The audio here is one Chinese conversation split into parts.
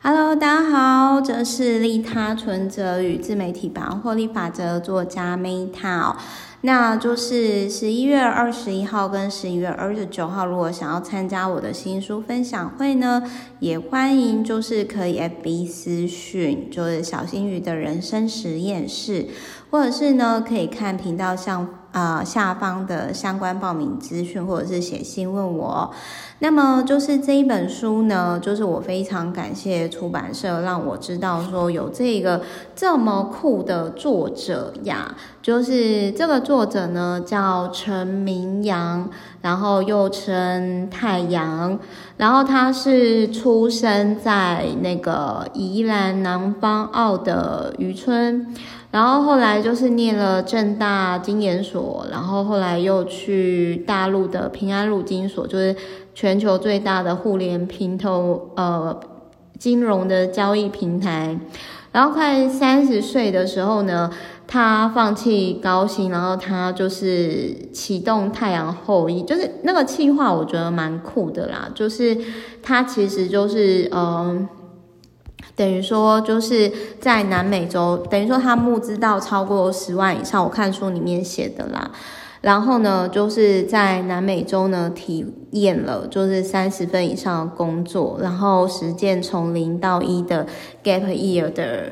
Hello，大家好，这是利他存折与自媒体版获利法则作家 Meta，那就是十一月二十一号跟十一月二十九号，如果想要参加我的新书分享会呢，也欢迎就是可以 FB 私讯，就是小新鱼的人生实验室，或者是呢可以看频道上啊、呃、下方的相关报名资讯，或者是写信问我。那么就是这一本书呢，就是我非常感谢出版社让我知道说有这个这么酷的作者呀，就是这个作者呢叫陈明阳，然后又称太阳，然后他是出生在那个宜兰南方澳的渔村，然后后来就是念了正大经研所，然后后来又去大陆的平安路金所，就是。全球最大的互联平头呃金融的交易平台，然后快三十岁的时候呢，他放弃高薪，然后他就是启动太阳后裔，就是那个企划，我觉得蛮酷的啦。就是他其实就是嗯、等于说就是在南美洲，等于说他募资到超过十万以上，我看书里面写的啦。然后呢，就是在南美洲呢体验了就是三十份以上的工作，然后实践从零到一的 gap year 的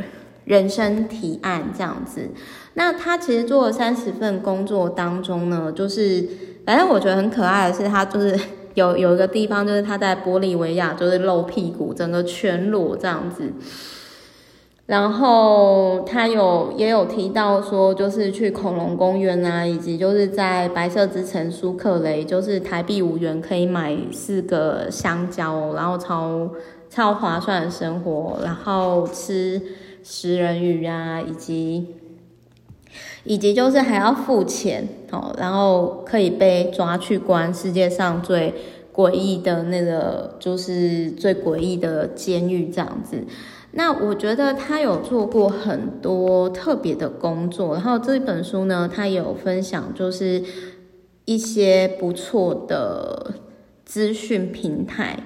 人生提案这样子。那他其实做了三十份工作当中呢，就是反正我觉得很可爱的是，他就是有有一个地方就是他在玻利维亚就是露屁股，整个全裸这样子。然后他有也有提到说，就是去恐龙公园啊，以及就是在白色之城苏克雷，就是台币五元可以买四个香蕉，然后超超划算的生活，然后吃食人鱼啊，以及以及就是还要付钱哦，然后可以被抓去关世界上最诡异的那个，就是最诡异的监狱这样子。那我觉得他有做过很多特别的工作，然后这本书呢，他有分享，就是一些不错的资讯平台，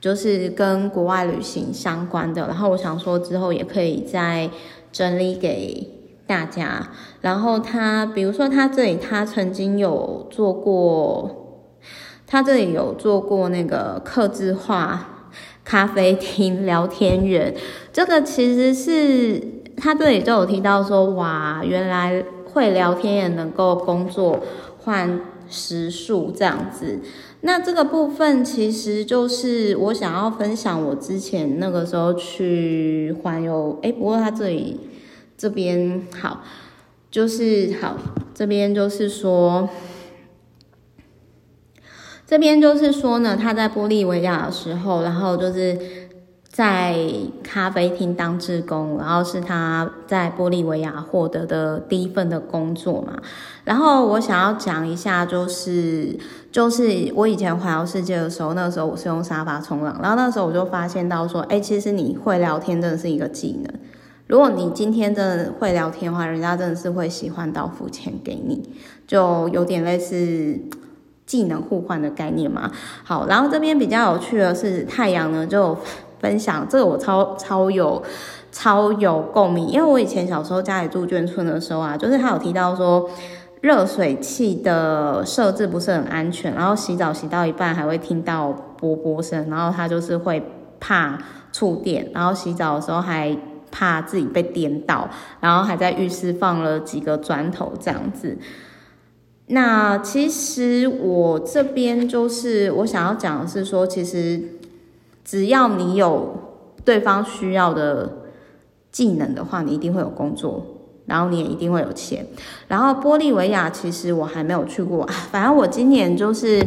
就是跟国外旅行相关的。然后我想说之后也可以再整理给大家。然后他，比如说他这里，他曾经有做过，他这里有做过那个客制化。咖啡厅聊天员，这个其实是他这里就有提到说，哇，原来会聊天也能够工作换时数这样子。那这个部分其实就是我想要分享，我之前那个时候去环游，诶，不过他这里这边好，就是好，这边就是说。这边就是说呢，他在玻利维亚的时候，然后就是在咖啡厅当志工，然后是他在玻利维亚获得的第一份的工作嘛。然后我想要讲一下，就是就是我以前环游世界的时候，那时候我是用沙发冲浪，然后那时候我就发现到说，哎，其实你会聊天真的是一个技能。如果你今天真的会聊天的话，人家真的是会喜欢到付钱给你，就有点类似。技能互换的概念嘛，好，然后这边比较有趣的是太阳呢，就分享这个我超超有超有共鸣，因为我以前小时候家里住眷村的时候啊，就是他有提到说热水器的设置不是很安全，然后洗澡洗到一半还会听到啵啵声，然后他就是会怕触电，然后洗澡的时候还怕自己被颠倒，然后还在浴室放了几个砖头这样子。那其实我这边就是我想要讲的是说，其实只要你有对方需要的技能的话，你一定会有工作，然后你也一定会有钱。然后玻利维亚其实我还没有去过，反正我今年就是，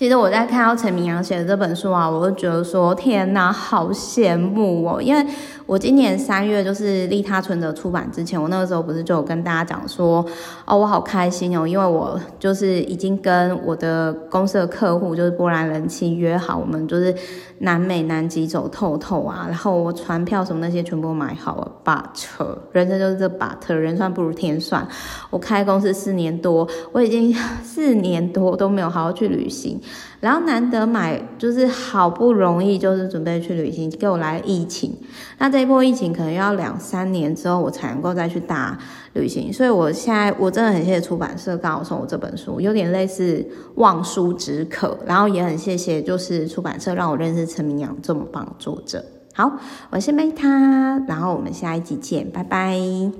其实我在看到陈明阳写的这本书啊，我就觉得说天哪，好羡慕哦，因为。我今年三月就是利他存折出版之前，我那个时候不是就有跟大家讲说，哦，我好开心哦，因为我就是已经跟我的公司的客户，就是波兰人妻约好，我们就是南美南极走透透啊，然后我船票什么那些全部买好了，but 人生就是这 but 人算不如天算，我开公司四年多，我已经四年多都没有好好去旅行，然后难得买，就是好不容易就是准备去旅行，给我来疫情。那这一波疫情可能要两三年之后我才能够再去大旅行，所以我现在我真的很谢谢出版社刚好送我这本书，有点类似望书止渴，然后也很谢谢就是出版社让我认识陈明阳这么棒作者。好，我是 Meta，然后我们下一集见，拜拜。